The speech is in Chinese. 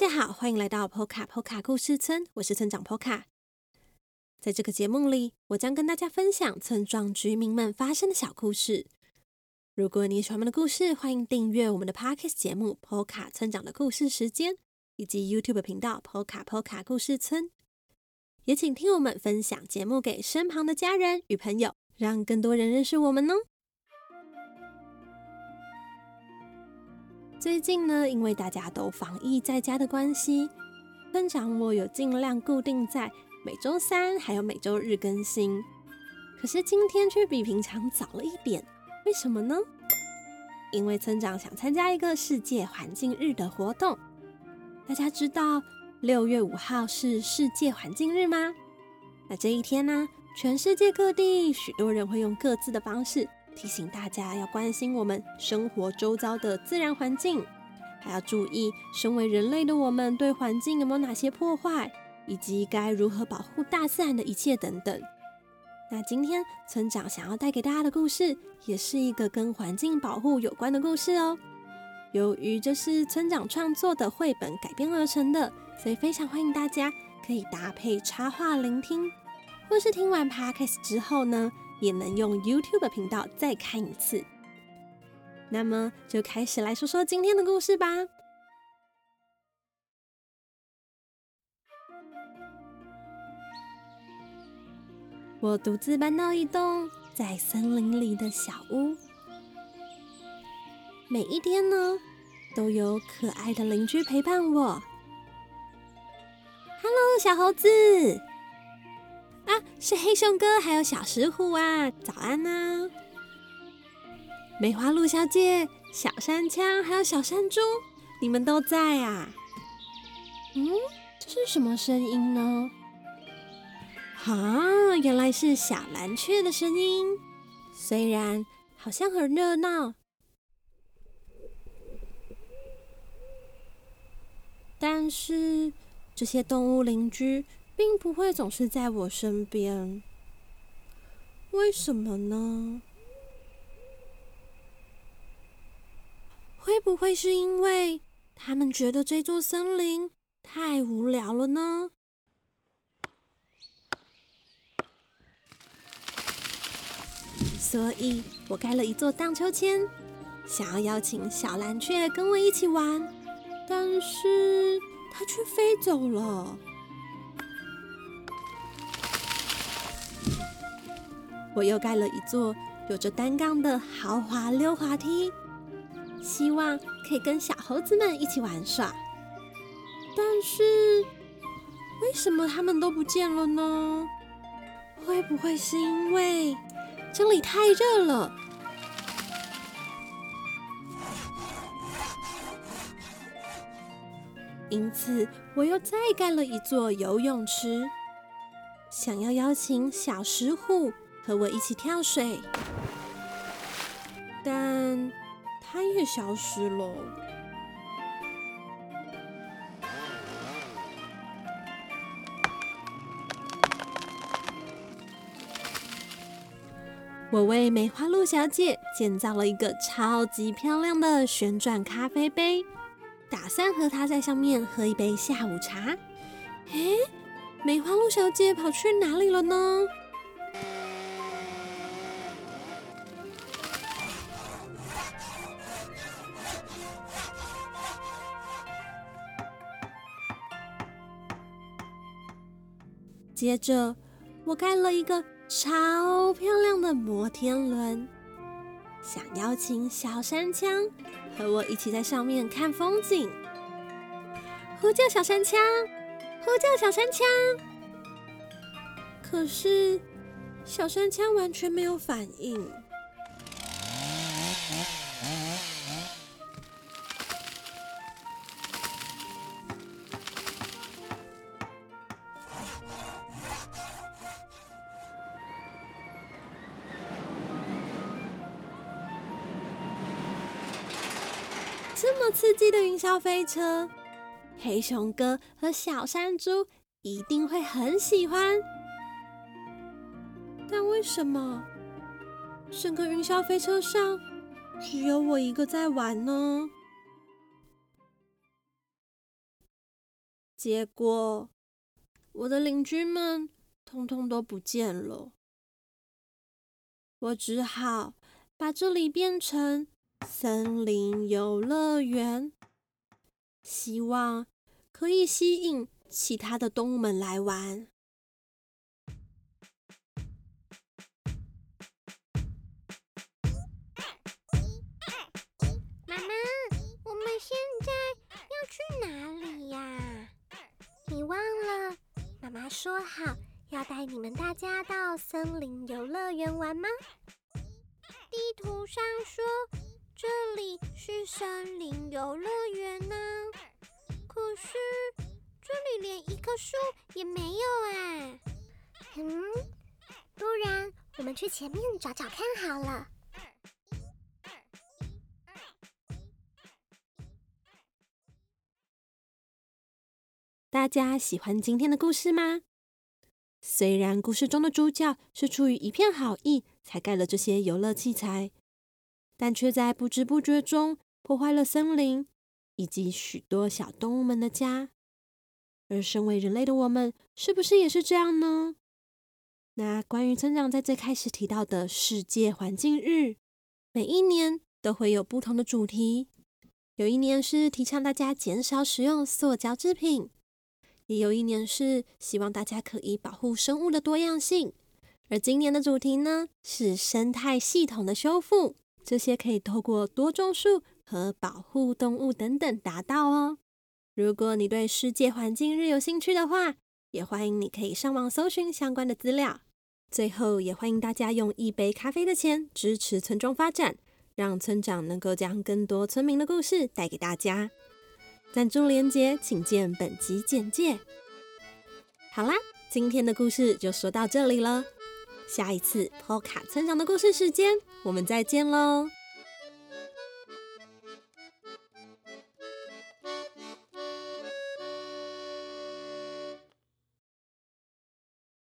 大家好，欢迎来到 Poka Poka 故事村，我是村长 Poka。在这个节目里，我将跟大家分享村庄居民们发生的小故事。如果你喜欢我们的故事，欢迎订阅我们的 Podcast 节目 Poka 村长的故事时间，以及 YouTube 频道 Poka Poka 故事村。也请听我们分享节目给身旁的家人与朋友，让更多人认识我们哦。最近呢，因为大家都防疫在家的关系，村长我有尽量固定在每周三还有每周日更新。可是今天却比平常早了一点，为什么呢？因为村长想参加一个世界环境日的活动。大家知道六月五号是世界环境日吗？那这一天呢，全世界各地许多人会用各自的方式。提醒大家要关心我们生活周遭的自然环境，还要注意身为人类的我们对环境有没有哪些破坏，以及该如何保护大自然的一切等等。那今天村长想要带给大家的故事，也是一个跟环境保护有关的故事哦。由于这是村长创作的绘本改编而成的，所以非常欢迎大家可以搭配插画聆听，或是听完 podcast 之后呢。也能用 YouTube 频道再看一次。那么，就开始来说说今天的故事吧。我独自搬到一栋在森林里的小屋，每一天呢，都有可爱的邻居陪伴我。Hello，小猴子。啊，是黑熊哥，还有小石虎啊！早安呢，梅花鹿小姐、小山枪，还有小山猪，你们都在啊？嗯，这是什么声音呢？啊，原来是小蓝雀的声音。虽然好像很热闹，但是这些动物邻居。并不会总是在我身边，为什么呢？会不会是因为他们觉得这座森林太无聊了呢？所以我盖了一座荡秋千，想要邀请小蓝雀跟我一起玩，但是它却飞走了。我又盖了一座有着单杠的豪华溜滑梯，希望可以跟小猴子们一起玩耍。但是，为什么他们都不见了呢？会不会是因为这里太热了？因此，我又再盖了一座游泳池，想要邀请小石虎。和我一起跳水，但它也消失了。我为梅花鹿小姐建造了一个超级漂亮的旋转咖啡杯，打算和她在上面喝一杯下午茶。诶，梅花鹿小姐跑去哪里了呢？接着，我盖了一个超漂亮的摩天轮，想邀请小山枪和我一起在上面看风景。呼叫小山枪，呼叫小山枪。可是，小山枪完全没有反应。这么刺激的云霄飞车，黑熊哥和小山猪一定会很喜欢。但为什么整个云霄飞车上只有我一个在玩呢？结果我的邻居们通通都不见了，我只好把这里变成森林游乐园，希望可以吸引其他的动物们来玩。妈妈，我们现在要去哪里呀？你忘了妈妈说好要带你们大家到森林游乐园玩吗？地图上说这里是森林游乐园呢，可是这里连一棵树也没有哎。嗯，不然我们去前面找找看好了。大家喜欢今天的故事吗？虽然故事中的主角是出于一片好意才盖了这些游乐器材，但却在不知不觉中破坏了森林以及许多小动物们的家。而身为人类的我们，是不是也是这样呢？那关于村长在最开始提到的世界环境日，每一年都会有不同的主题。有一年是提倡大家减少使用塑胶制品。也有一年是希望大家可以保护生物的多样性，而今年的主题呢是生态系统的修复，这些可以透过多种树和保护动物等等达到哦。如果你对世界环境日有兴趣的话，也欢迎你可以上网搜寻相关的资料。最后，也欢迎大家用一杯咖啡的钱支持村庄发展，让村长能够将更多村民的故事带给大家。赞助连接，请见本集简介。好啦，今天的故事就说到这里了。下一次 PO 卡村长的故事时间，我们再见喽。